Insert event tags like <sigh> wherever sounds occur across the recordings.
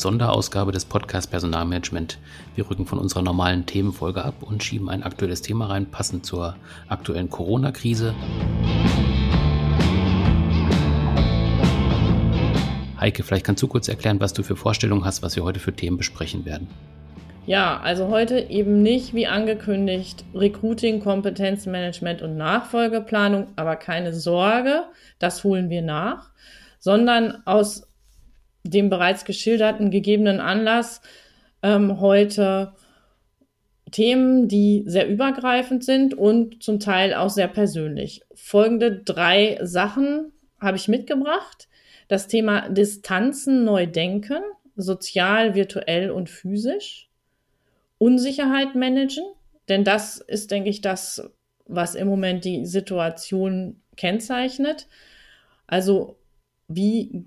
Sonderausgabe des Podcasts Personalmanagement. Wir rücken von unserer normalen Themenfolge ab und schieben ein aktuelles Thema rein, passend zur aktuellen Corona-Krise. Heike, vielleicht kannst du kurz erklären, was du für Vorstellungen hast, was wir heute für Themen besprechen werden. Ja, also heute eben nicht wie angekündigt Recruiting, Kompetenzmanagement und Nachfolgeplanung, aber keine Sorge, das holen wir nach, sondern aus dem bereits geschilderten gegebenen Anlass ähm, heute Themen, die sehr übergreifend sind und zum Teil auch sehr persönlich. Folgende drei Sachen habe ich mitgebracht. Das Thema Distanzen neu denken, sozial, virtuell und physisch. Unsicherheit managen, denn das ist, denke ich, das, was im Moment die Situation kennzeichnet. Also wie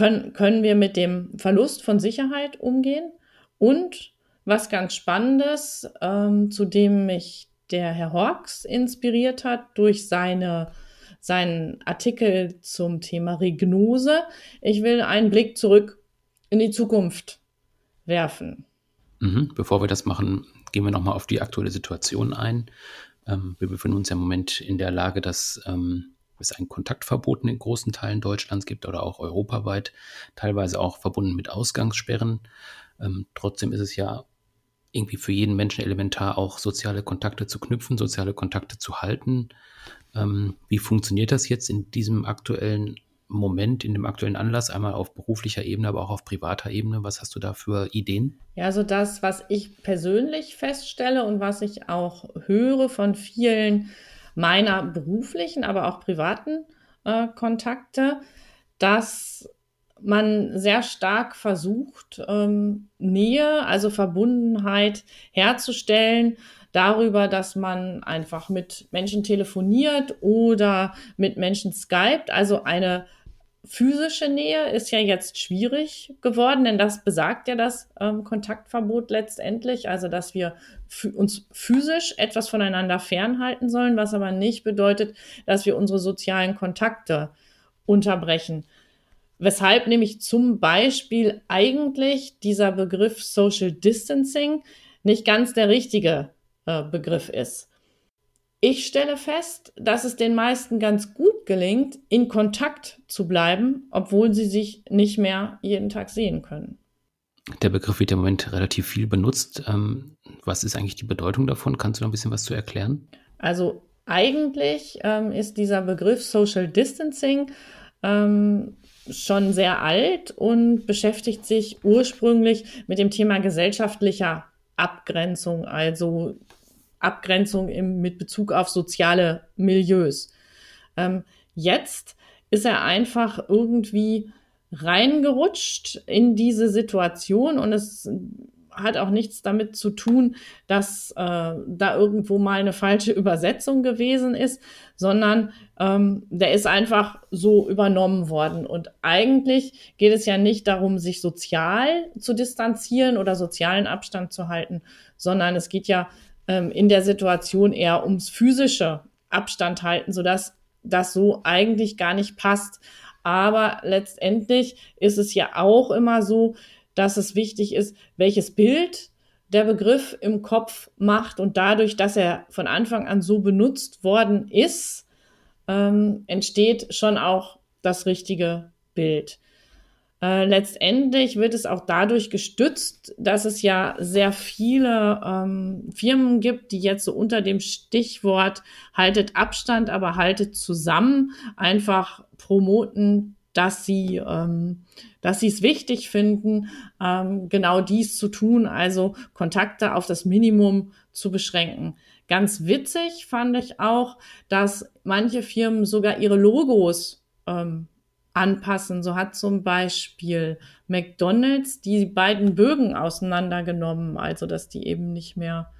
können, können wir mit dem Verlust von Sicherheit umgehen? Und was ganz Spannendes, ähm, zu dem mich der Herr Hawks inspiriert hat durch seine, seinen Artikel zum Thema Regnose. Ich will einen Blick zurück in die Zukunft werfen. Mhm. Bevor wir das machen, gehen wir nochmal auf die aktuelle Situation ein. Ähm, wir befinden uns ja im Moment in der Lage, dass ähm, es ein Kontaktverbot in großen Teilen Deutschlands gibt oder auch europaweit, teilweise auch verbunden mit Ausgangssperren. Ähm, trotzdem ist es ja irgendwie für jeden Menschen elementar, auch soziale Kontakte zu knüpfen, soziale Kontakte zu halten. Ähm, wie funktioniert das jetzt in diesem aktuellen Moment, in dem aktuellen Anlass, einmal auf beruflicher Ebene, aber auch auf privater Ebene? Was hast du da für Ideen? Ja, also das, was ich persönlich feststelle und was ich auch höre von vielen meiner beruflichen, aber auch privaten äh, Kontakte, dass man sehr stark versucht, ähm, Nähe, also Verbundenheit herzustellen darüber, dass man einfach mit Menschen telefoniert oder mit Menschen skypt, also eine physische Nähe ist ja jetzt schwierig geworden, denn das besagt ja das ähm, Kontaktverbot letztendlich, also dass wir uns physisch etwas voneinander fernhalten sollen, was aber nicht bedeutet, dass wir unsere sozialen Kontakte unterbrechen. Weshalb nämlich zum Beispiel eigentlich dieser Begriff Social Distancing nicht ganz der richtige äh, Begriff ist. Ich stelle fest, dass es den meisten ganz gut gelingt, in Kontakt zu bleiben, obwohl sie sich nicht mehr jeden Tag sehen können. Der Begriff wird im Moment relativ viel benutzt. Ähm, was ist eigentlich die Bedeutung davon? Kannst du noch ein bisschen was zu erklären? Also eigentlich ähm, ist dieser Begriff Social Distancing ähm, schon sehr alt und beschäftigt sich ursprünglich mit dem Thema gesellschaftlicher Abgrenzung, also Abgrenzung im, mit Bezug auf soziale Milieus. Ähm, jetzt ist er einfach irgendwie reingerutscht in diese Situation und es hat auch nichts damit zu tun, dass äh, da irgendwo mal eine falsche Übersetzung gewesen ist, sondern ähm, der ist einfach so übernommen worden. Und eigentlich geht es ja nicht darum, sich sozial zu distanzieren oder sozialen Abstand zu halten, sondern es geht ja ähm, in der Situation eher ums physische Abstand halten, sodass das so eigentlich gar nicht passt. Aber letztendlich ist es ja auch immer so, dass es wichtig ist, welches Bild der Begriff im Kopf macht und dadurch, dass er von Anfang an so benutzt worden ist, ähm, entsteht schon auch das richtige Bild. Äh, letztendlich wird es auch dadurch gestützt, dass es ja sehr viele ähm, Firmen gibt, die jetzt so unter dem Stichwort haltet Abstand, aber haltet zusammen einfach promoten, dass sie, ähm, dass sie es wichtig finden, ähm, genau dies zu tun, also Kontakte auf das Minimum zu beschränken. Ganz witzig fand ich auch, dass manche Firmen sogar ihre Logos ähm, anpassen. So hat zum Beispiel McDonald's die beiden Bögen auseinandergenommen, also dass die eben nicht mehr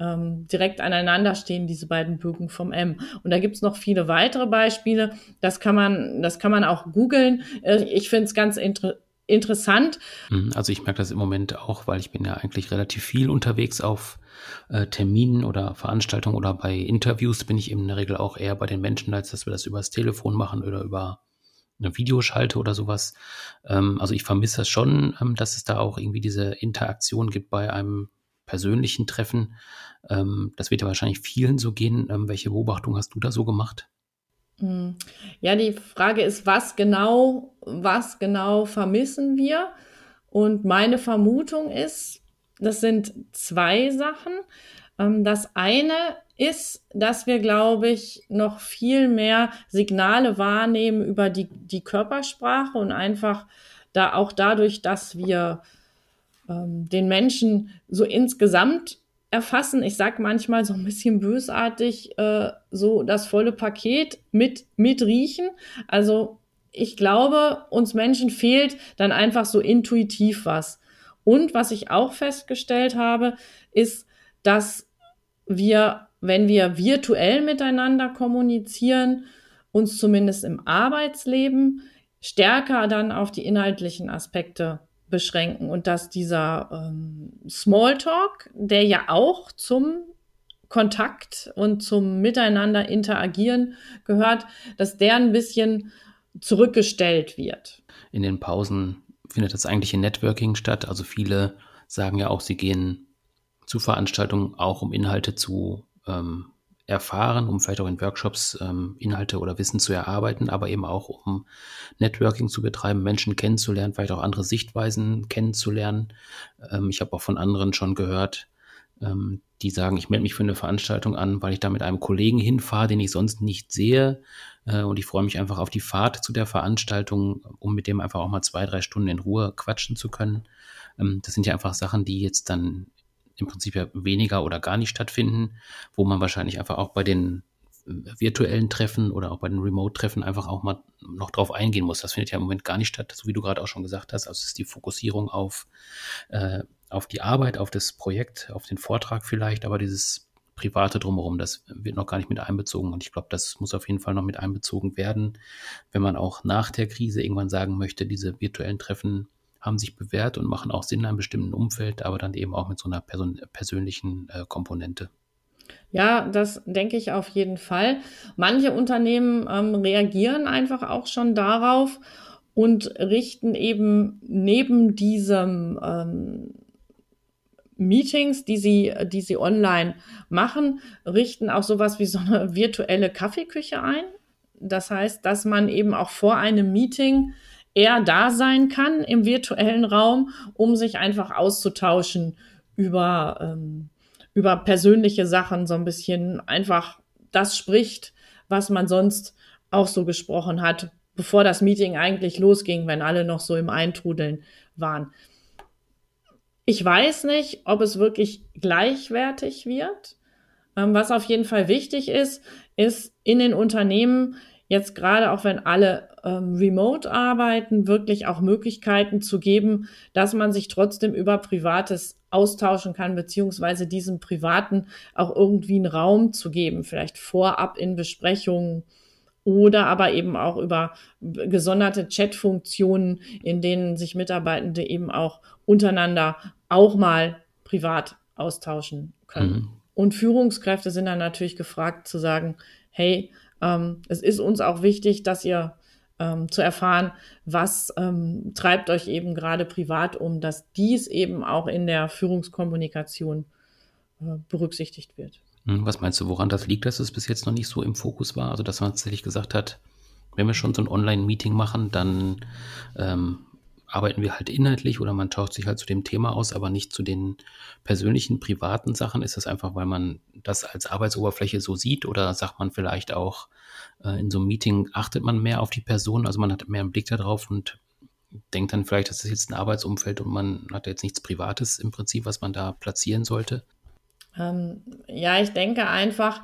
ähm, direkt aneinander stehen, diese beiden Bögen vom M. Und da gibt's noch viele weitere Beispiele. Das kann man, das kann man auch googeln. Äh, ich finde es ganz inter interessant. Mhm, also ich merke das im Moment auch, weil ich bin ja eigentlich relativ viel unterwegs auf äh, Terminen oder Veranstaltungen oder bei Interviews bin ich in der Regel auch eher bei den Menschen, als dass wir das übers Telefon machen oder über eine Videoschalte oder sowas. Ähm, also ich vermisse das schon, ähm, dass es da auch irgendwie diese Interaktion gibt bei einem persönlichen Treffen. Ähm, das wird ja wahrscheinlich vielen so gehen. Ähm, welche Beobachtung hast du da so gemacht? Hm. Ja, die Frage ist, was genau, was genau vermissen wir? Und meine Vermutung ist, das sind zwei Sachen. Ähm, das eine ist, dass wir, glaube ich, noch viel mehr Signale wahrnehmen über die, die Körpersprache und einfach da auch dadurch, dass wir ähm, den Menschen so insgesamt erfassen. Ich sag manchmal so ein bisschen bösartig, äh, so das volle Paket mit, mit riechen. Also ich glaube, uns Menschen fehlt dann einfach so intuitiv was. Und was ich auch festgestellt habe, ist, dass wir, wenn wir virtuell miteinander kommunizieren, uns zumindest im Arbeitsleben stärker dann auf die inhaltlichen Aspekte beschränken und dass dieser ähm, Smalltalk, der ja auch zum Kontakt und zum Miteinander interagieren gehört, dass der ein bisschen zurückgestellt wird. In den Pausen findet das eigentliche Networking statt. Also viele sagen ja auch, sie gehen zu Veranstaltungen auch, um Inhalte zu ähm, erfahren, um vielleicht auch in Workshops ähm, Inhalte oder Wissen zu erarbeiten, aber eben auch um Networking zu betreiben, Menschen kennenzulernen, vielleicht auch andere Sichtweisen kennenzulernen. Ähm, ich habe auch von anderen schon gehört, ähm, die sagen, ich melde mich für eine Veranstaltung an, weil ich da mit einem Kollegen hinfahre, den ich sonst nicht sehe. Äh, und ich freue mich einfach auf die Fahrt zu der Veranstaltung, um mit dem einfach auch mal zwei, drei Stunden in Ruhe quatschen zu können. Ähm, das sind ja einfach Sachen, die jetzt dann im Prinzip ja weniger oder gar nicht stattfinden, wo man wahrscheinlich einfach auch bei den äh, virtuellen Treffen oder auch bei den Remote-Treffen einfach auch mal noch drauf eingehen muss. Das findet ja im Moment gar nicht statt, so wie du gerade auch schon gesagt hast. Also es ist die Fokussierung auf, äh, auf die Arbeit, auf das Projekt, auf den Vortrag vielleicht, aber dieses Private drumherum, das wird noch gar nicht mit einbezogen. Und ich glaube, das muss auf jeden Fall noch mit einbezogen werden, wenn man auch nach der Krise irgendwann sagen möchte, diese virtuellen Treffen haben sich bewährt und machen auch Sinn in einem bestimmten Umfeld, aber dann eben auch mit so einer person persönlichen äh, Komponente. Ja, das denke ich auf jeden Fall. Manche Unternehmen ähm, reagieren einfach auch schon darauf und richten eben neben diesem ähm, Meetings, die sie, die sie online machen, richten auch sowas wie so eine virtuelle Kaffeeküche ein. Das heißt, dass man eben auch vor einem Meeting er da sein kann im virtuellen Raum, um sich einfach auszutauschen über, ähm, über persönliche Sachen, so ein bisschen einfach das spricht, was man sonst auch so gesprochen hat, bevor das Meeting eigentlich losging, wenn alle noch so im Eintrudeln waren. Ich weiß nicht, ob es wirklich gleichwertig wird. Ähm, was auf jeden Fall wichtig ist, ist in den Unternehmen jetzt gerade auch wenn alle ähm, remote arbeiten, wirklich auch Möglichkeiten zu geben, dass man sich trotzdem über Privates austauschen kann, beziehungsweise diesem Privaten auch irgendwie einen Raum zu geben, vielleicht vorab in Besprechungen oder aber eben auch über gesonderte Chat-Funktionen, in denen sich Mitarbeitende eben auch untereinander auch mal privat austauschen können. Mhm. Und Führungskräfte sind dann natürlich gefragt zu sagen, hey, ähm, es ist uns auch wichtig, dass ihr ähm, zu erfahren, was ähm, treibt euch eben gerade privat um, dass dies eben auch in der Führungskommunikation äh, berücksichtigt wird. Hm, was meinst du, woran das liegt, dass es bis jetzt noch nicht so im Fokus war? Also, dass man tatsächlich gesagt hat, wenn wir schon so ein Online-Meeting machen, dann ähm, arbeiten wir halt inhaltlich oder man tauscht sich halt zu dem Thema aus, aber nicht zu den persönlichen, privaten Sachen. Ist das einfach, weil man das als Arbeitsoberfläche so sieht oder sagt man vielleicht auch, äh, in so einem Meeting achtet man mehr auf die Person, also man hat mehr einen Blick darauf und denkt dann vielleicht, das ist jetzt ein Arbeitsumfeld und man hat jetzt nichts Privates im Prinzip, was man da platzieren sollte? Ähm, ja, ich denke einfach,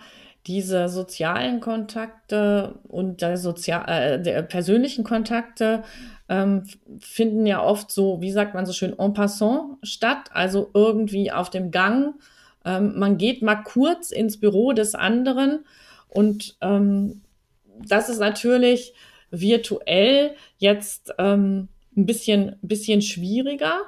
diese sozialen Kontakte und der, Sozial äh, der persönlichen Kontakte ähm, finden ja oft so, wie sagt man so schön, en passant statt, also irgendwie auf dem Gang. Ähm, man geht mal kurz ins Büro des anderen und ähm, das ist natürlich virtuell jetzt ähm, ein bisschen, bisschen schwieriger.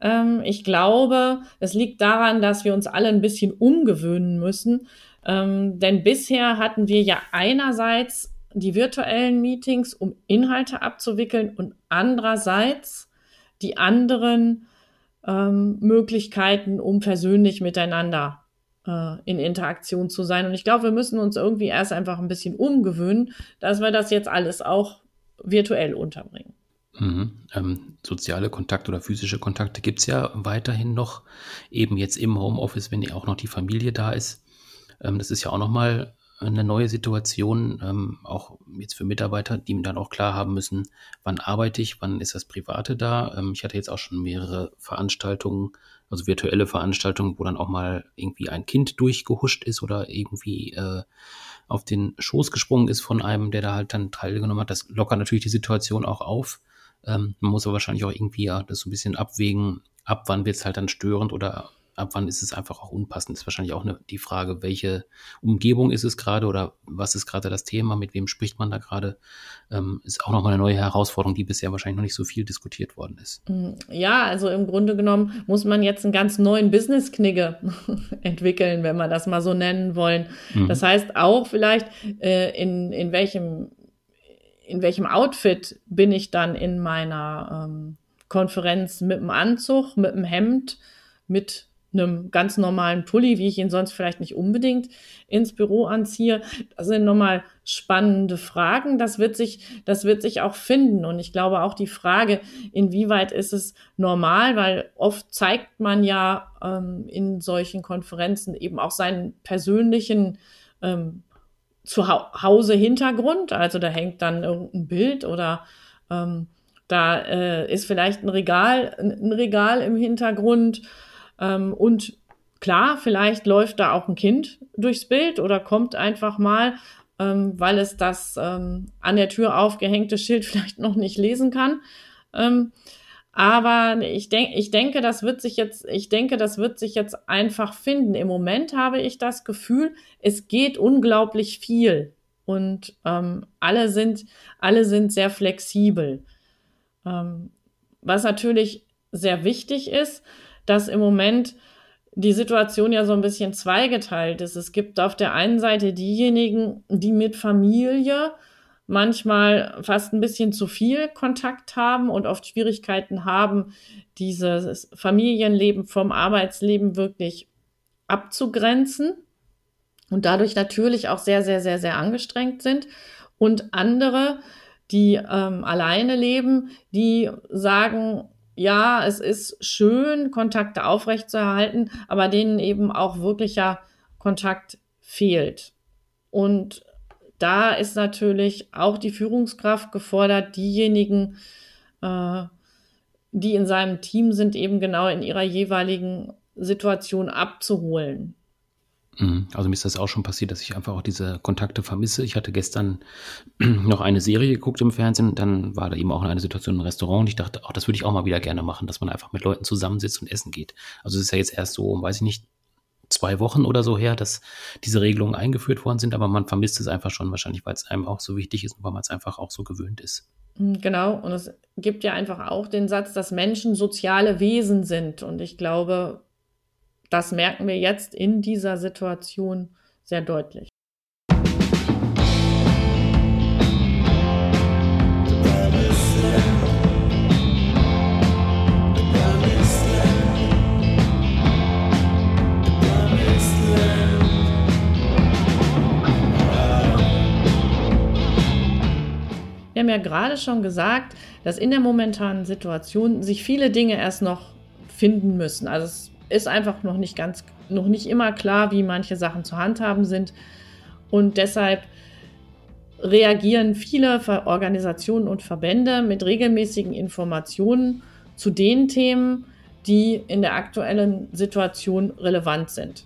Ähm, ich glaube, es liegt daran, dass wir uns alle ein bisschen umgewöhnen müssen. Ähm, denn bisher hatten wir ja einerseits die virtuellen Meetings, um Inhalte abzuwickeln und andererseits die anderen ähm, Möglichkeiten, um persönlich miteinander äh, in Interaktion zu sein. Und ich glaube, wir müssen uns irgendwie erst einfach ein bisschen umgewöhnen, dass wir das jetzt alles auch virtuell unterbringen. Mhm. Ähm, soziale Kontakte oder physische Kontakte gibt es ja weiterhin noch, eben jetzt im Homeoffice, wenn ja auch noch die Familie da ist. Ähm, das ist ja auch nochmal eine neue Situation, ähm, auch jetzt für Mitarbeiter, die dann auch klar haben müssen, wann arbeite ich, wann ist das Private da. Ähm, ich hatte jetzt auch schon mehrere Veranstaltungen, also virtuelle Veranstaltungen, wo dann auch mal irgendwie ein Kind durchgehuscht ist oder irgendwie äh, auf den Schoß gesprungen ist von einem, der da halt dann teilgenommen hat. Das lockert natürlich die Situation auch auf. Ähm, man muss aber wahrscheinlich auch irgendwie ja das so ein bisschen abwägen, ab wann wird es halt dann störend oder ab wann ist es einfach auch unpassend? Das ist wahrscheinlich auch eine, die Frage, welche Umgebung ist es gerade oder was ist gerade das Thema, mit wem spricht man da gerade? Ähm, ist auch nochmal eine neue Herausforderung, die bisher wahrscheinlich noch nicht so viel diskutiert worden ist. Mm, ja, also im Grunde genommen muss man jetzt einen ganz neuen Business-Knigge <laughs> entwickeln, wenn wir das mal so nennen wollen. Mhm. Das heißt auch vielleicht, äh, in, in welchem in welchem Outfit bin ich dann in meiner ähm, Konferenz mit dem Anzug, mit dem Hemd, mit einem ganz normalen Pulli, wie ich ihn sonst vielleicht nicht unbedingt ins Büro anziehe. Das sind nochmal spannende Fragen. Das wird sich, das wird sich auch finden. Und ich glaube auch die Frage, inwieweit ist es normal, weil oft zeigt man ja ähm, in solchen Konferenzen eben auch seinen persönlichen ähm, Zuhause Hintergrund. Also da hängt dann irgendein Bild oder ähm, da äh, ist vielleicht ein Regal, ein Regal im Hintergrund ähm, und klar, vielleicht läuft da auch ein Kind durchs Bild oder kommt einfach mal, ähm, weil es das ähm, an der Tür aufgehängte Schild <laughs> vielleicht noch nicht lesen kann. Ähm, aber ich, denk, ich denke, das wird sich jetzt, ich denke, das wird sich jetzt einfach finden. Im Moment habe ich das Gefühl, es geht unglaublich viel und ähm, alle sind, alle sind sehr flexibel. Ähm, was natürlich sehr wichtig ist, dass im Moment die Situation ja so ein bisschen zweigeteilt ist. Es gibt auf der einen Seite diejenigen, die mit Familie manchmal fast ein bisschen zu viel Kontakt haben und oft Schwierigkeiten haben, dieses Familienleben vom Arbeitsleben wirklich abzugrenzen und dadurch natürlich auch sehr, sehr, sehr, sehr angestrengt sind. Und andere, die ähm, alleine leben, die sagen, ja, es ist schön, Kontakte aufrechtzuerhalten, aber denen eben auch wirklicher Kontakt fehlt. Und da ist natürlich auch die Führungskraft gefordert, diejenigen, äh, die in seinem Team sind, eben genau in ihrer jeweiligen Situation abzuholen. Mhm. Also mir ist das auch schon passiert, dass ich einfach auch diese Kontakte vermisse. Ich hatte gestern <clears throat> noch eine Serie geguckt im Fernsehen, dann war da eben auch eine Situation im Restaurant und ich dachte, auch das würde ich auch mal wieder gerne machen, dass man einfach mit Leuten zusammensitzt und essen geht. Also es ist ja jetzt erst so, weiß ich nicht, zwei Wochen oder so her, dass diese Regelungen eingeführt worden sind, aber man vermisst es einfach schon wahrscheinlich, weil es einem auch so wichtig ist und weil man es einfach auch so gewöhnt ist. Mhm, genau, und es gibt ja einfach auch den Satz, dass Menschen soziale Wesen sind. Und ich glaube, das merken wir jetzt in dieser Situation sehr deutlich. Wir haben ja gerade schon gesagt, dass in der momentanen Situation sich viele Dinge erst noch finden müssen. Also es ist einfach noch nicht ganz, noch nicht immer klar, wie manche Sachen zu handhaben sind. Und deshalb reagieren viele Organisationen und Verbände mit regelmäßigen Informationen zu den Themen, die in der aktuellen Situation relevant sind.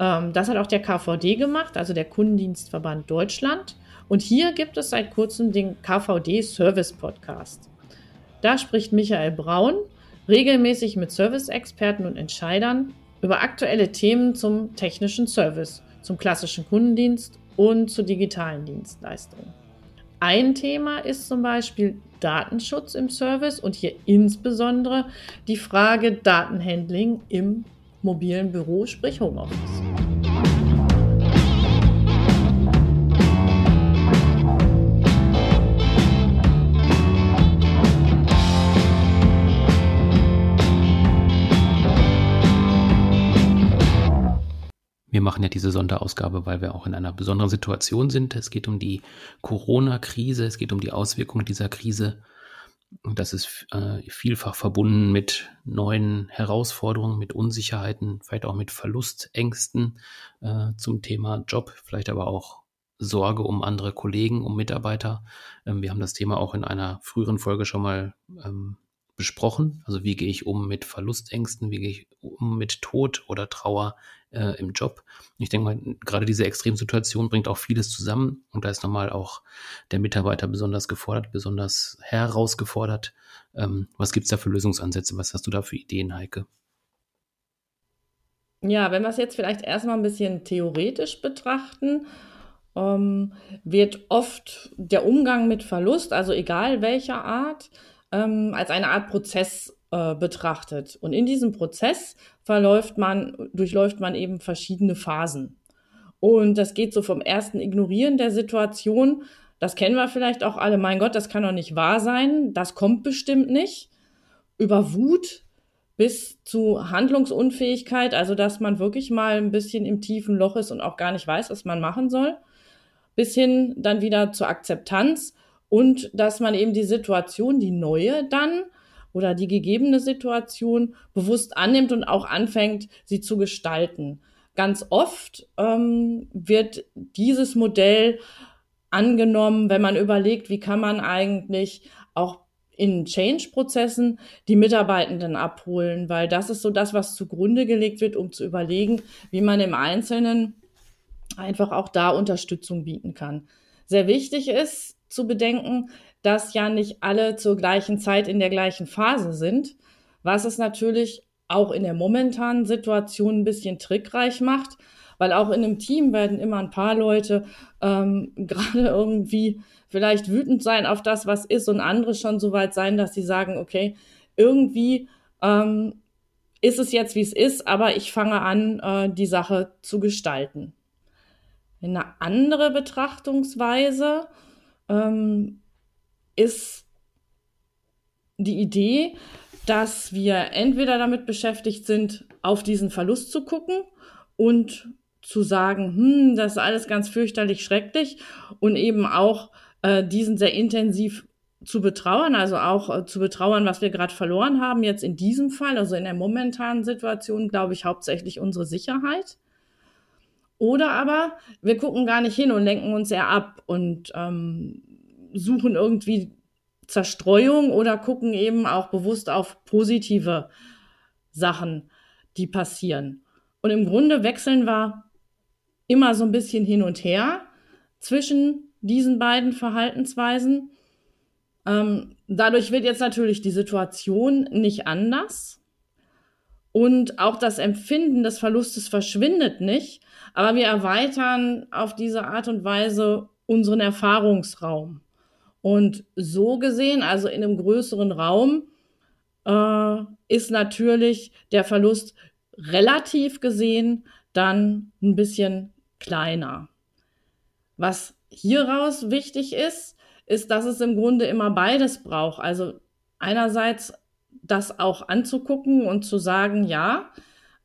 Ähm, das hat auch der KVD gemacht, also der Kundendienstverband Deutschland. Und hier gibt es seit kurzem den KVD Service Podcast. Da spricht Michael Braun, regelmäßig mit Service-Experten und Entscheidern über aktuelle Themen zum technischen Service, zum klassischen Kundendienst und zu digitalen Dienstleistungen. Ein Thema ist zum Beispiel Datenschutz im Service und hier insbesondere die Frage Datenhandling im mobilen Büro, sprich Homeoffice. Wir machen ja diese Sonderausgabe, weil wir auch in einer besonderen Situation sind. Es geht um die Corona-Krise, es geht um die Auswirkungen dieser Krise. Und das ist äh, vielfach verbunden mit neuen Herausforderungen, mit Unsicherheiten, vielleicht auch mit Verlustängsten äh, zum Thema Job, vielleicht aber auch Sorge um andere Kollegen, um Mitarbeiter. Ähm, wir haben das Thema auch in einer früheren Folge schon mal ähm, besprochen. Also wie gehe ich um mit Verlustängsten, wie gehe ich um mit Tod oder Trauer äh, im Job. Ich denke mal, gerade diese Extremsituation bringt auch vieles zusammen und da ist nochmal auch der Mitarbeiter besonders gefordert, besonders herausgefordert. Ähm, was gibt es da für Lösungsansätze? Was hast du da für Ideen, Heike? Ja, wenn wir es jetzt vielleicht erstmal ein bisschen theoretisch betrachten, ähm, wird oft der Umgang mit Verlust, also egal welcher Art, ähm, als eine Art Prozess äh, betrachtet. Und in diesem Prozess verläuft man, durchläuft man eben verschiedene Phasen. Und das geht so vom ersten Ignorieren der Situation. Das kennen wir vielleicht auch alle. Mein Gott, das kann doch nicht wahr sein. Das kommt bestimmt nicht. Über Wut bis zu Handlungsunfähigkeit, also dass man wirklich mal ein bisschen im tiefen Loch ist und auch gar nicht weiß, was man machen soll, bis hin dann wieder zur Akzeptanz und dass man eben die Situation, die neue dann oder die gegebene Situation bewusst annimmt und auch anfängt, sie zu gestalten. Ganz oft ähm, wird dieses Modell angenommen, wenn man überlegt, wie kann man eigentlich auch in Change-Prozessen die Mitarbeitenden abholen, weil das ist so das, was zugrunde gelegt wird, um zu überlegen, wie man im Einzelnen einfach auch da Unterstützung bieten kann. Sehr wichtig ist, zu bedenken, dass ja nicht alle zur gleichen Zeit in der gleichen Phase sind, was es natürlich auch in der momentanen Situation ein bisschen trickreich macht, weil auch in einem Team werden immer ein paar Leute ähm, <laughs> gerade irgendwie vielleicht wütend sein auf das, was ist, und andere schon so weit sein, dass sie sagen, okay, irgendwie ähm, ist es jetzt, wie es ist, aber ich fange an, äh, die Sache zu gestalten. Eine andere Betrachtungsweise ähm, ist die Idee, dass wir entweder damit beschäftigt sind, auf diesen Verlust zu gucken und zu sagen, hm, das ist alles ganz fürchterlich schrecklich und eben auch äh, diesen sehr intensiv zu betrauern, also auch äh, zu betrauern, was wir gerade verloren haben, jetzt in diesem Fall, also in der momentanen Situation, glaube ich, hauptsächlich unsere Sicherheit. Oder aber wir gucken gar nicht hin und lenken uns eher ab und ähm, suchen irgendwie Zerstreuung oder gucken eben auch bewusst auf positive Sachen, die passieren. Und im Grunde wechseln wir immer so ein bisschen hin und her zwischen diesen beiden Verhaltensweisen. Ähm, dadurch wird jetzt natürlich die Situation nicht anders. Und auch das Empfinden des Verlustes verschwindet nicht, aber wir erweitern auf diese Art und Weise unseren Erfahrungsraum. Und so gesehen, also in einem größeren Raum, äh, ist natürlich der Verlust relativ gesehen dann ein bisschen kleiner. Was hieraus wichtig ist, ist, dass es im Grunde immer beides braucht. Also einerseits das auch anzugucken und zu sagen, ja,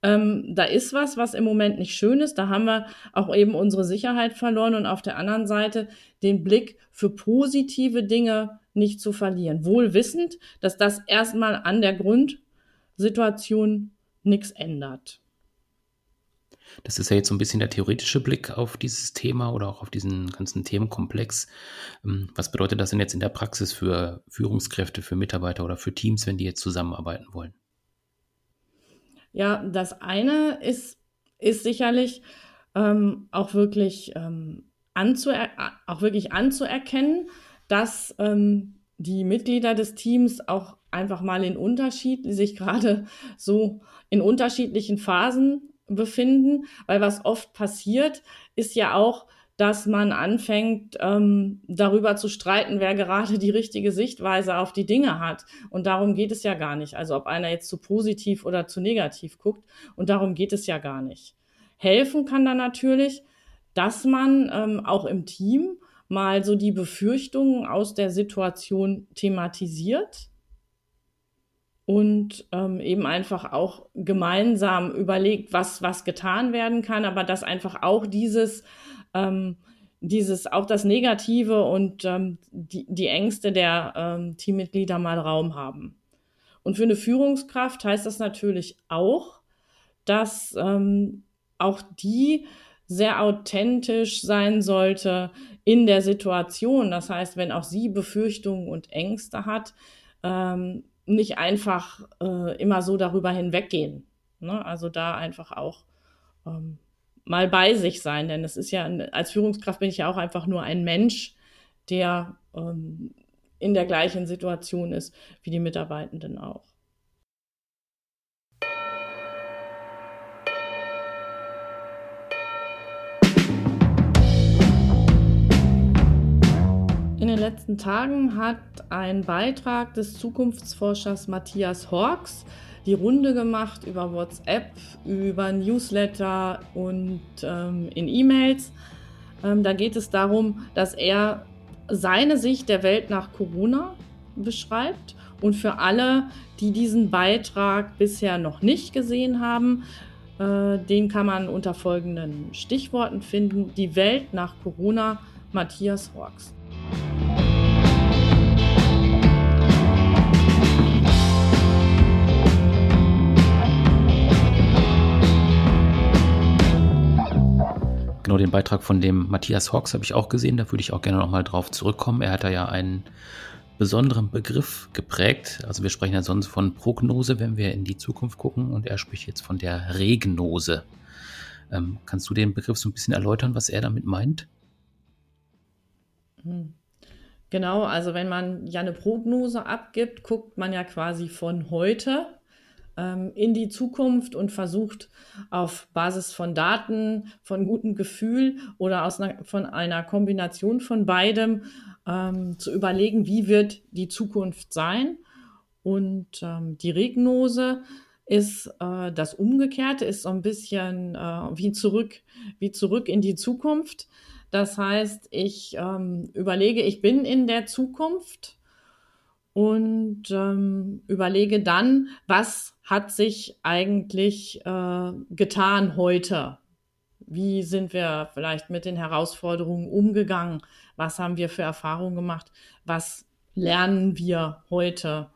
ähm, da ist was, was im Moment nicht schön ist. Da haben wir auch eben unsere Sicherheit verloren und auf der anderen Seite den Blick für positive Dinge nicht zu verlieren. Wohl wissend, dass das erstmal an der Grundsituation nichts ändert. Das ist ja jetzt so ein bisschen der theoretische Blick auf dieses Thema oder auch auf diesen ganzen Themenkomplex. Ähm, was bedeutet das denn jetzt in der Praxis für Führungskräfte, für Mitarbeiter oder für Teams, wenn die jetzt zusammenarbeiten wollen? Ja, das eine ist, ist sicherlich ähm, auch wirklich ähm, anzuer auch wirklich anzuerkennen, dass ähm, die Mitglieder des Teams auch einfach mal in Unterschied, sich gerade so in unterschiedlichen Phasen befinden, weil was oft passiert, ist ja auch, dass man anfängt, ähm, darüber zu streiten, wer gerade die richtige Sichtweise auf die Dinge hat. Und darum geht es ja gar nicht. Also ob einer jetzt zu positiv oder zu negativ guckt. Und darum geht es ja gar nicht. Helfen kann da natürlich, dass man ähm, auch im Team mal so die Befürchtungen aus der Situation thematisiert und ähm, eben einfach auch gemeinsam überlegt, was, was getan werden kann, aber dass einfach auch dieses, ähm, dieses, auch das Negative und ähm, die, die Ängste der ähm, Teammitglieder mal Raum haben. Und für eine Führungskraft heißt das natürlich auch, dass ähm, auch die sehr authentisch sein sollte in der Situation. Das heißt, wenn auch sie Befürchtungen und Ängste hat, ähm, nicht einfach äh, immer so darüber hinweggehen. Ne? Also da einfach auch ähm, mal bei sich sein, denn es ist ja, als Führungskraft bin ich ja auch einfach nur ein Mensch, der ähm, in der gleichen Situation ist wie die Mitarbeitenden auch. Letzten Tagen hat ein Beitrag des Zukunftsforschers Matthias Horks die Runde gemacht über WhatsApp, über Newsletter und ähm, in E-Mails. Ähm, da geht es darum, dass er seine Sicht der Welt nach Corona beschreibt. Und für alle, die diesen Beitrag bisher noch nicht gesehen haben, äh, den kann man unter folgenden Stichworten finden. Die Welt nach Corona, Matthias Horks. Genau, den Beitrag von dem Matthias Hawks habe ich auch gesehen. Da würde ich auch gerne nochmal drauf zurückkommen. Er hat da ja einen besonderen Begriff geprägt. Also wir sprechen ja sonst von Prognose, wenn wir in die Zukunft gucken. Und er spricht jetzt von der Regnose. Ähm, kannst du den Begriff so ein bisschen erläutern, was er damit meint? Hm. Genau, also wenn man ja eine Prognose abgibt, guckt man ja quasi von heute ähm, in die Zukunft und versucht auf Basis von Daten, von gutem Gefühl oder aus einer, von einer Kombination von beidem ähm, zu überlegen, wie wird die Zukunft sein. Und ähm, die Regnose ist äh, das Umgekehrte, ist so ein bisschen äh, wie, zurück, wie zurück in die Zukunft. Das heißt, ich ähm, überlege, ich bin in der Zukunft und ähm, überlege dann, was hat sich eigentlich äh, getan heute? Wie sind wir vielleicht mit den Herausforderungen umgegangen? Was haben wir für Erfahrungen gemacht? Was lernen wir heute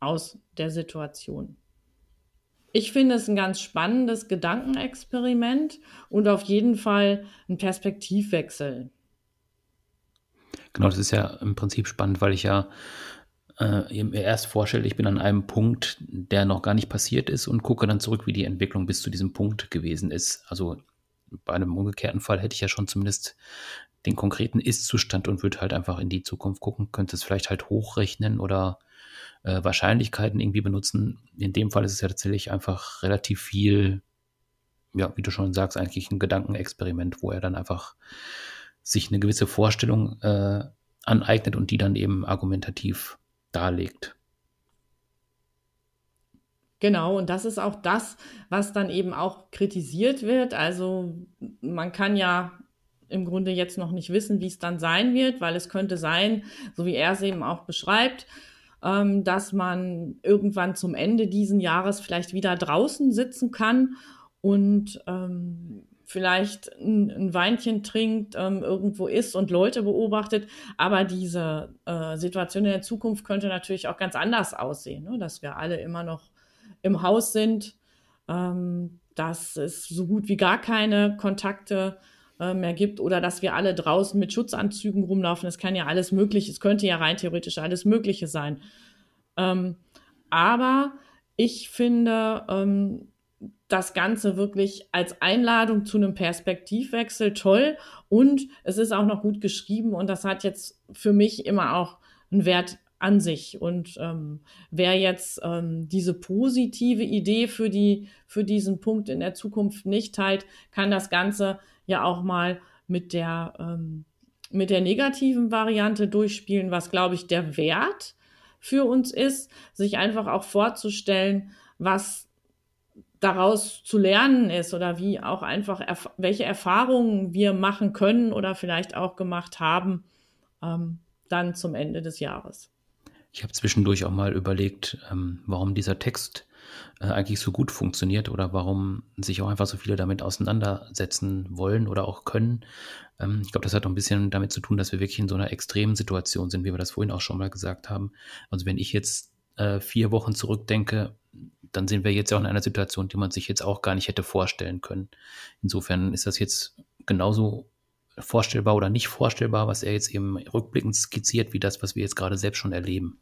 aus der Situation? Ich finde es ein ganz spannendes Gedankenexperiment und auf jeden Fall ein Perspektivwechsel. Genau, das ist ja im Prinzip spannend, weil ich ja äh, erst vorstelle, ich bin an einem Punkt, der noch gar nicht passiert ist und gucke dann zurück, wie die Entwicklung bis zu diesem Punkt gewesen ist. Also bei einem umgekehrten Fall hätte ich ja schon zumindest den konkreten Ist-Zustand und würde halt einfach in die Zukunft gucken, könnte es vielleicht halt hochrechnen oder äh, Wahrscheinlichkeiten irgendwie benutzen. In dem Fall ist es ja tatsächlich einfach relativ viel, ja, wie du schon sagst, eigentlich ein Gedankenexperiment, wo er dann einfach sich eine gewisse Vorstellung äh, aneignet und die dann eben argumentativ darlegt. Genau, und das ist auch das, was dann eben auch kritisiert wird. Also man kann ja im Grunde jetzt noch nicht wissen, wie es dann sein wird, weil es könnte sein, so wie er es eben auch beschreibt, ähm, dass man irgendwann zum Ende diesen Jahres vielleicht wieder draußen sitzen kann und ähm, vielleicht ein, ein Weinchen trinkt, ähm, irgendwo isst und Leute beobachtet. Aber diese äh, Situation in der Zukunft könnte natürlich auch ganz anders aussehen, ne? dass wir alle immer noch im Haus sind, ähm, dass es so gut wie gar keine Kontakte äh, mehr gibt oder dass wir alle draußen mit Schutzanzügen rumlaufen. Es kann ja alles Mögliche, es könnte ja rein theoretisch alles Mögliche sein. Ähm, aber ich finde, ähm, das Ganze wirklich als Einladung zu einem Perspektivwechsel toll und es ist auch noch gut geschrieben und das hat jetzt für mich immer auch einen Wert an sich. Und ähm, wer jetzt ähm, diese positive Idee für, die, für diesen Punkt in der Zukunft nicht teilt, kann das Ganze ja auch mal mit der, ähm, mit der negativen Variante durchspielen, was, glaube ich, der Wert für uns ist, sich einfach auch vorzustellen, was daraus zu lernen ist oder wie auch einfach, erf welche Erfahrungen wir machen können oder vielleicht auch gemacht haben, ähm, dann zum Ende des Jahres. Ich habe zwischendurch auch mal überlegt, ähm, warum dieser Text äh, eigentlich so gut funktioniert oder warum sich auch einfach so viele damit auseinandersetzen wollen oder auch können. Ähm, ich glaube, das hat auch ein bisschen damit zu tun, dass wir wirklich in so einer extremen Situation sind, wie wir das vorhin auch schon mal gesagt haben. Also wenn ich jetzt äh, vier Wochen zurückdenke, dann sind wir jetzt auch in einer Situation, die man sich jetzt auch gar nicht hätte vorstellen können. Insofern ist das jetzt genauso vorstellbar oder nicht vorstellbar, was er jetzt eben rückblickend skizziert, wie das, was wir jetzt gerade selbst schon erleben.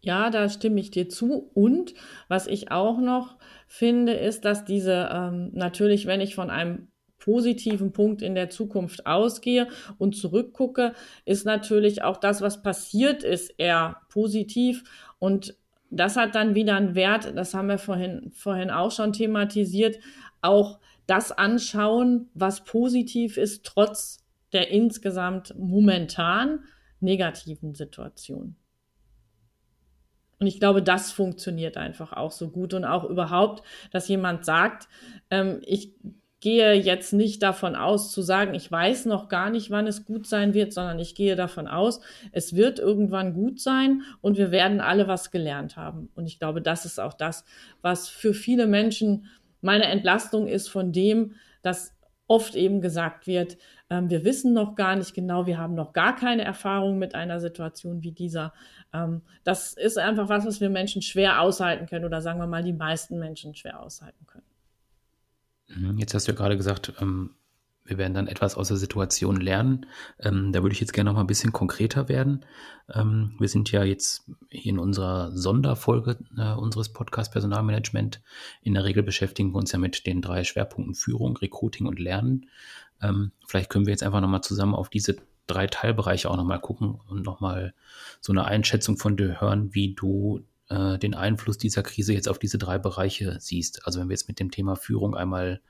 Ja, da stimme ich dir zu. Und was ich auch noch finde, ist, dass diese ähm, natürlich, wenn ich von einem positiven Punkt in der Zukunft ausgehe und zurückgucke, ist natürlich auch das, was passiert ist, eher positiv. Und das hat dann wieder einen Wert, das haben wir vorhin, vorhin auch schon thematisiert, auch das anschauen, was positiv ist, trotz der insgesamt momentan negativen Situation. Und ich glaube, das funktioniert einfach auch so gut und auch überhaupt, dass jemand sagt, ähm, ich gehe jetzt nicht davon aus zu sagen, ich weiß noch gar nicht, wann es gut sein wird, sondern ich gehe davon aus, es wird irgendwann gut sein und wir werden alle was gelernt haben. Und ich glaube, das ist auch das, was für viele Menschen meine Entlastung ist von dem, dass oft eben gesagt wird, ähm, wir wissen noch gar nicht genau, wir haben noch gar keine Erfahrung mit einer Situation wie dieser. Ähm, das ist einfach was, was wir Menschen schwer aushalten können oder sagen wir mal die meisten Menschen schwer aushalten können. Mhm, jetzt hast du ja gerade gesagt, ähm, wir werden dann etwas aus der Situation lernen. Ähm, da würde ich jetzt gerne noch mal ein bisschen konkreter werden. Ähm, wir sind ja jetzt hier in unserer Sonderfolge äh, unseres Podcast Personalmanagement. In der Regel beschäftigen wir uns ja mit den drei Schwerpunkten Führung, Recruiting und Lernen. Ähm, vielleicht können wir jetzt einfach noch mal zusammen auf diese drei Teilbereiche auch noch mal gucken und noch mal so eine Einschätzung von dir hören, wie du äh, den Einfluss dieser Krise jetzt auf diese drei Bereiche siehst. Also wenn wir jetzt mit dem Thema Führung einmal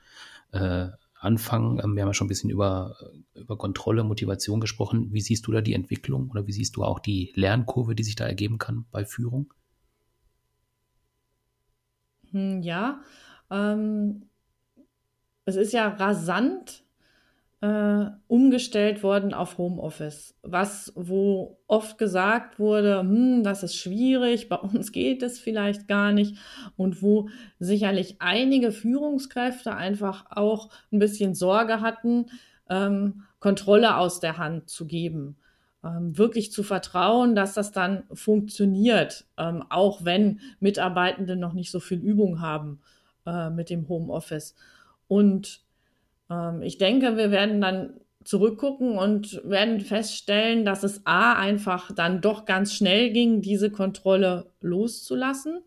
äh, anfangen, ähm, wir haben ja schon ein bisschen über, über Kontrolle, Motivation gesprochen. Wie siehst du da die Entwicklung oder wie siehst du auch die Lernkurve, die sich da ergeben kann bei Führung? Hm, ja, ähm, es ist ja rasant äh, umgestellt worden auf Homeoffice. Was, wo oft gesagt wurde, hm, das ist schwierig, bei uns geht es vielleicht gar nicht. Und wo sicherlich einige Führungskräfte einfach auch ein bisschen Sorge hatten, ähm, Kontrolle aus der Hand zu geben. Ähm, wirklich zu vertrauen, dass das dann funktioniert, ähm, auch wenn Mitarbeitende noch nicht so viel Übung haben äh, mit dem Homeoffice. Und ich denke, wir werden dann zurückgucken und werden feststellen, dass es A einfach dann doch ganz schnell ging, diese Kontrolle loszulassen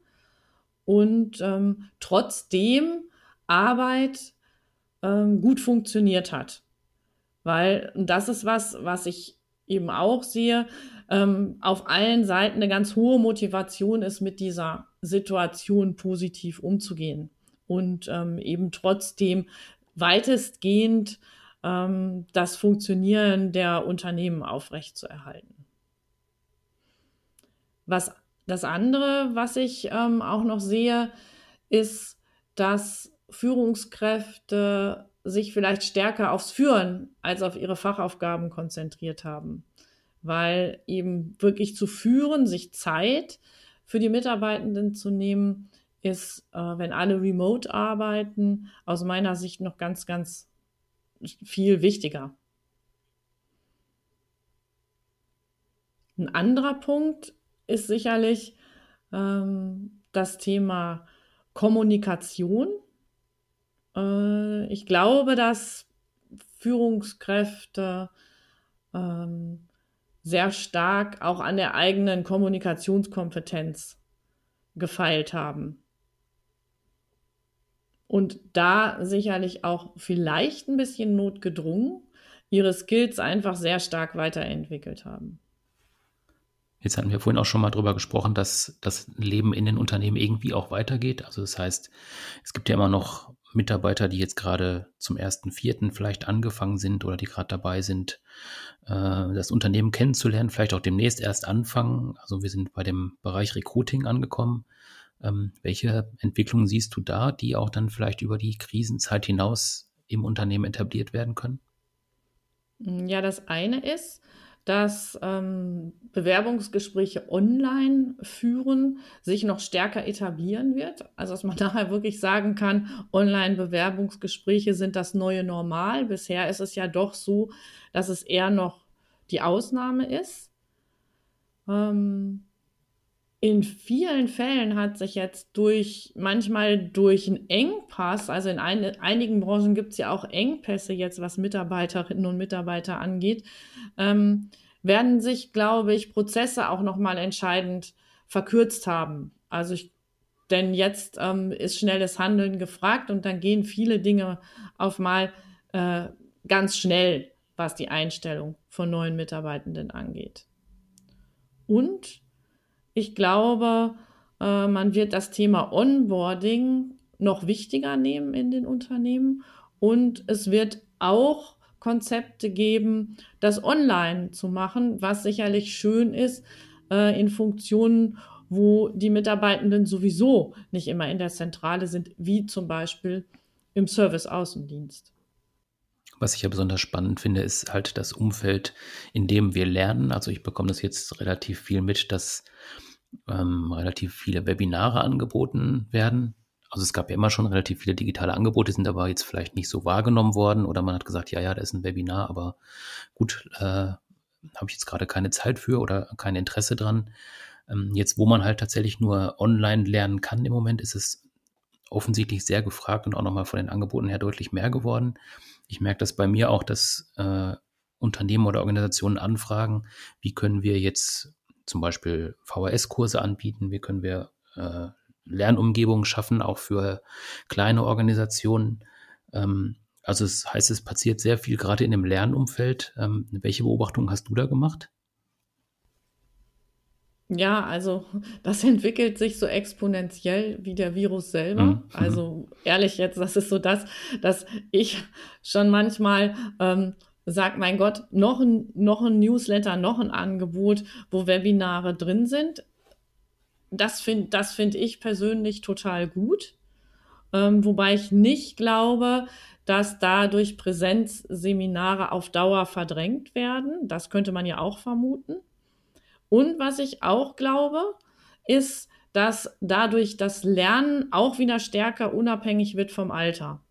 und ähm, trotzdem Arbeit ähm, gut funktioniert hat. Weil das ist was, was ich eben auch sehe, ähm, auf allen Seiten eine ganz hohe Motivation ist, mit dieser Situation positiv umzugehen und ähm, eben trotzdem weitestgehend ähm, das Funktionieren der Unternehmen aufrechtzuerhalten. Was das andere, was ich ähm, auch noch sehe, ist, dass Führungskräfte sich vielleicht stärker aufs Führen als auf ihre Fachaufgaben konzentriert haben. Weil eben wirklich zu führen, sich Zeit für die Mitarbeitenden zu nehmen, ist, äh, wenn alle remote arbeiten, aus meiner Sicht noch ganz, ganz viel wichtiger. Ein anderer Punkt ist sicherlich ähm, das Thema Kommunikation. Äh, ich glaube, dass Führungskräfte ähm, sehr stark auch an der eigenen Kommunikationskompetenz gefeilt haben und da sicherlich auch vielleicht ein bisschen notgedrungen ihre Skills einfach sehr stark weiterentwickelt haben. Jetzt hatten wir vorhin auch schon mal drüber gesprochen, dass das Leben in den Unternehmen irgendwie auch weitergeht. Also das heißt, es gibt ja immer noch Mitarbeiter, die jetzt gerade zum ersten Vierten vielleicht angefangen sind oder die gerade dabei sind, äh, das Unternehmen kennenzulernen, vielleicht auch demnächst erst anfangen. Also wir sind bei dem Bereich Recruiting angekommen. Ähm, welche Entwicklungen siehst du da, die auch dann vielleicht über die Krisenzeit hinaus im Unternehmen etabliert werden können? Ja, das eine ist, dass ähm, Bewerbungsgespräche online führen sich noch stärker etablieren wird. Also dass man <laughs> daher wirklich sagen kann, Online-Bewerbungsgespräche sind das neue Normal. Bisher ist es ja doch so, dass es eher noch die Ausnahme ist. Ähm, in vielen Fällen hat sich jetzt durch, manchmal durch einen Engpass, also in ein, einigen Branchen gibt es ja auch Engpässe jetzt, was Mitarbeiterinnen und Mitarbeiter angeht, ähm, werden sich, glaube ich, Prozesse auch nochmal entscheidend verkürzt haben. Also ich, denn jetzt ähm, ist schnelles Handeln gefragt und dann gehen viele Dinge auf mal äh, ganz schnell, was die Einstellung von neuen Mitarbeitenden angeht. Und ich glaube, äh, man wird das Thema Onboarding noch wichtiger nehmen in den Unternehmen und es wird auch Konzepte geben, das online zu machen, was sicherlich schön ist äh, in Funktionen, wo die Mitarbeitenden sowieso nicht immer in der Zentrale sind, wie zum Beispiel im Service-Außendienst. Was ich ja besonders spannend finde, ist halt das Umfeld, in dem wir lernen. Also ich bekomme das jetzt relativ viel mit, dass ähm, relativ viele Webinare angeboten werden. Also es gab ja immer schon relativ viele digitale Angebote, sind aber jetzt vielleicht nicht so wahrgenommen worden oder man hat gesagt, ja, ja, da ist ein Webinar, aber gut, äh, habe ich jetzt gerade keine Zeit für oder kein Interesse dran. Ähm, jetzt, wo man halt tatsächlich nur online lernen kann im Moment, ist es offensichtlich sehr gefragt und auch nochmal von den Angeboten her deutlich mehr geworden. Ich merke das bei mir auch, dass äh, Unternehmen oder Organisationen anfragen, wie können wir jetzt zum Beispiel VHS-Kurse anbieten, wie können wir äh, Lernumgebungen schaffen, auch für kleine Organisationen. Ähm, also es heißt, es passiert sehr viel gerade in dem Lernumfeld. Ähm, welche Beobachtungen hast du da gemacht? Ja, also das entwickelt sich so exponentiell wie der Virus selber. Mhm. Also ehrlich jetzt, das ist so das, dass ich schon manchmal ähm, sagt, mein Gott, noch ein, noch ein Newsletter, noch ein Angebot, wo Webinare drin sind. Das finde das find ich persönlich total gut. Ähm, wobei ich nicht glaube, dass dadurch Präsenzseminare auf Dauer verdrängt werden. Das könnte man ja auch vermuten. Und was ich auch glaube, ist, dass dadurch das Lernen auch wieder stärker unabhängig wird vom Alter.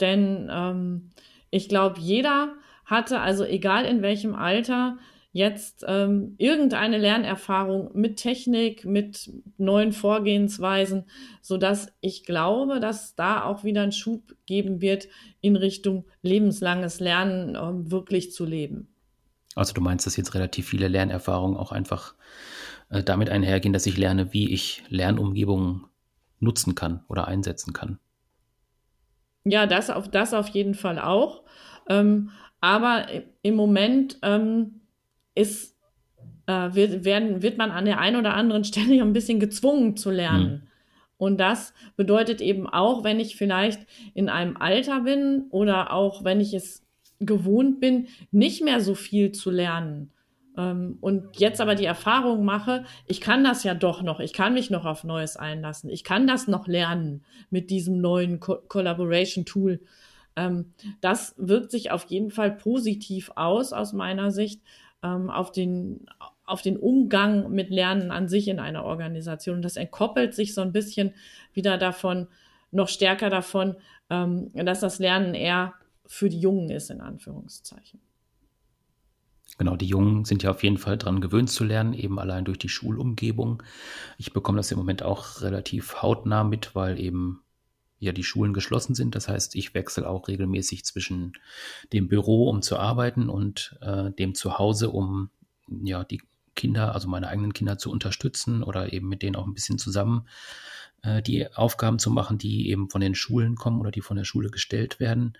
Denn ähm, ich glaube, jeder hatte, also egal in welchem Alter, jetzt ähm, irgendeine Lernerfahrung mit Technik, mit neuen Vorgehensweisen, so dass ich glaube, dass da auch wieder einen Schub geben wird in Richtung lebenslanges Lernen ähm, wirklich zu leben. Also du meinst, dass jetzt relativ viele Lernerfahrungen auch einfach äh, damit einhergehen, dass ich lerne, wie ich Lernumgebungen nutzen kann oder einsetzen kann. Ja, das auf, das auf jeden Fall auch. Ähm, aber im Moment ähm, ist, äh, wird, werden, wird man an der einen oder anderen <laughs> Stelle ein bisschen gezwungen zu lernen. Mhm. Und das bedeutet eben auch, wenn ich vielleicht in einem Alter bin oder auch wenn ich es gewohnt bin, nicht mehr so viel zu lernen, und jetzt aber die Erfahrung mache, ich kann das ja doch noch, ich kann mich noch auf Neues einlassen, ich kann das noch lernen mit diesem neuen Co Collaboration-Tool. Ähm, das wirkt sich auf jeden Fall positiv aus, aus meiner Sicht, ähm, auf, den, auf den Umgang mit Lernen an sich in einer Organisation. Und das entkoppelt sich so ein bisschen wieder davon, noch stärker davon, ähm, dass das Lernen eher für die Jungen ist, in Anführungszeichen. Genau, die Jungen sind ja auf jeden Fall dran gewöhnt zu lernen, eben allein durch die Schulumgebung. Ich bekomme das im Moment auch relativ hautnah mit, weil eben ja die Schulen geschlossen sind. Das heißt, ich wechsle auch regelmäßig zwischen dem Büro, um zu arbeiten, und äh, dem Zuhause, um ja die Kinder, also meine eigenen Kinder zu unterstützen oder eben mit denen auch ein bisschen zusammen äh, die Aufgaben zu machen, die eben von den Schulen kommen oder die von der Schule gestellt werden.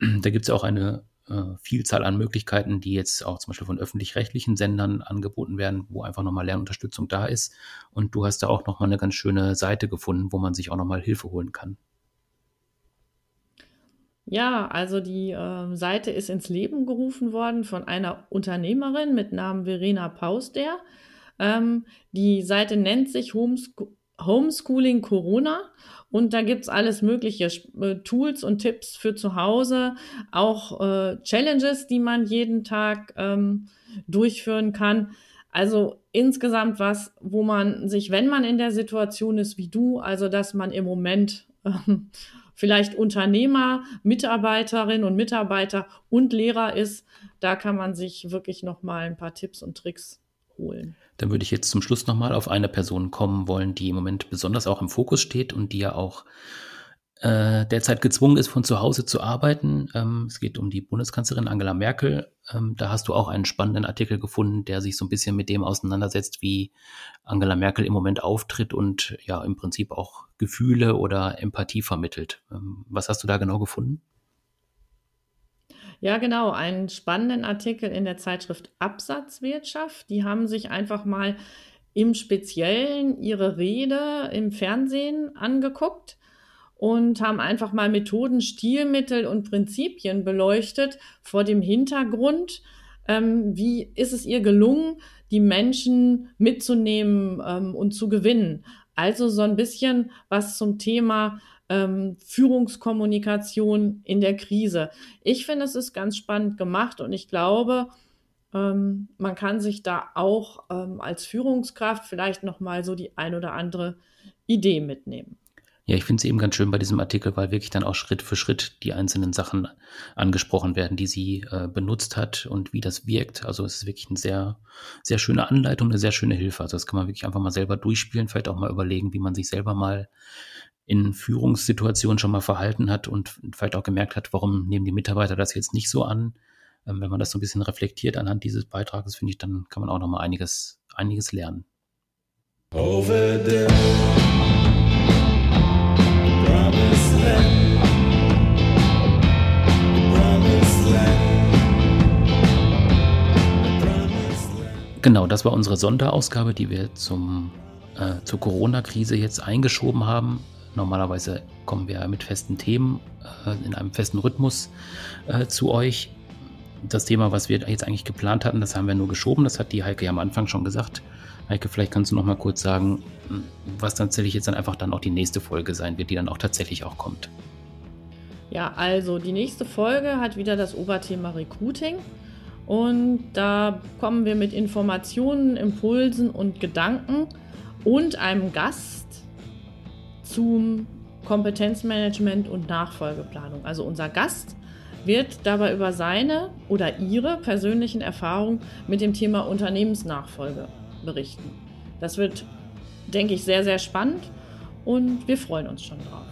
Da gibt es auch eine äh, Vielzahl an Möglichkeiten, die jetzt auch zum Beispiel von öffentlich-rechtlichen Sendern angeboten werden, wo einfach nochmal Lernunterstützung da ist. Und du hast da auch nochmal eine ganz schöne Seite gefunden, wo man sich auch nochmal Hilfe holen kann. Ja, also die äh, Seite ist ins Leben gerufen worden von einer Unternehmerin mit Namen Verena Pauster. Ähm, die Seite nennt sich Homescho Homeschooling Corona und da gibt's alles mögliche äh, Tools und Tipps für zu Hause, auch äh, Challenges, die man jeden Tag ähm, durchführen kann. Also insgesamt was, wo man sich, wenn man in der Situation ist wie du, also dass man im Moment ähm, vielleicht Unternehmer, Mitarbeiterin und Mitarbeiter und Lehrer ist, da kann man sich wirklich noch mal ein paar Tipps und Tricks holen. Dann würde ich jetzt zum Schluss noch mal auf eine Person kommen wollen, die im Moment besonders auch im Fokus steht und die ja auch äh, derzeit gezwungen ist, von zu Hause zu arbeiten. Ähm, es geht um die Bundeskanzlerin Angela Merkel. Ähm, da hast du auch einen spannenden Artikel gefunden, der sich so ein bisschen mit dem auseinandersetzt, wie Angela Merkel im Moment auftritt und ja im Prinzip auch Gefühle oder Empathie vermittelt. Ähm, was hast du da genau gefunden? Ja, genau, einen spannenden Artikel in der Zeitschrift Absatzwirtschaft. Die haben sich einfach mal im Speziellen ihre Rede im Fernsehen angeguckt und haben einfach mal Methoden, Stilmittel und Prinzipien beleuchtet vor dem Hintergrund, ähm, wie ist es ihr gelungen, die Menschen mitzunehmen ähm, und zu gewinnen. Also so ein bisschen was zum Thema ähm, Führungskommunikation in der Krise. Ich finde, es ist ganz spannend gemacht und ich glaube, ähm, man kann sich da auch ähm, als Führungskraft vielleicht noch mal so die ein oder andere Idee mitnehmen. Ja, ich finde es eben ganz schön bei diesem Artikel, weil wirklich dann auch Schritt für Schritt die einzelnen Sachen angesprochen werden, die sie äh, benutzt hat und wie das wirkt. Also es ist wirklich eine sehr, sehr schöne Anleitung, eine sehr schöne Hilfe. Also das kann man wirklich einfach mal selber durchspielen, vielleicht auch mal überlegen, wie man sich selber mal in Führungssituationen schon mal verhalten hat und vielleicht auch gemerkt hat, warum nehmen die Mitarbeiter das jetzt nicht so an. Ähm, wenn man das so ein bisschen reflektiert anhand dieses Beitrages, finde ich, dann kann man auch noch mal einiges, einiges lernen. Over there. Genau, das war unsere Sonderausgabe, die wir zum, äh, zur Corona-Krise jetzt eingeschoben haben. Normalerweise kommen wir mit festen Themen äh, in einem festen Rhythmus äh, zu euch. Das Thema, was wir jetzt eigentlich geplant hatten, das haben wir nur geschoben. Das hat die Heike ja am Anfang schon gesagt. Heike, vielleicht kannst du noch mal kurz sagen, was tatsächlich jetzt dann einfach dann auch die nächste Folge sein wird, die dann auch tatsächlich auch kommt. Ja, also die nächste Folge hat wieder das Oberthema Recruiting. Und da kommen wir mit Informationen, Impulsen und Gedanken und einem Gast zum Kompetenzmanagement und Nachfolgeplanung. Also unser Gast wird dabei über seine oder ihre persönlichen Erfahrungen mit dem Thema Unternehmensnachfolge berichten. Das wird, denke ich, sehr, sehr spannend und wir freuen uns schon drauf.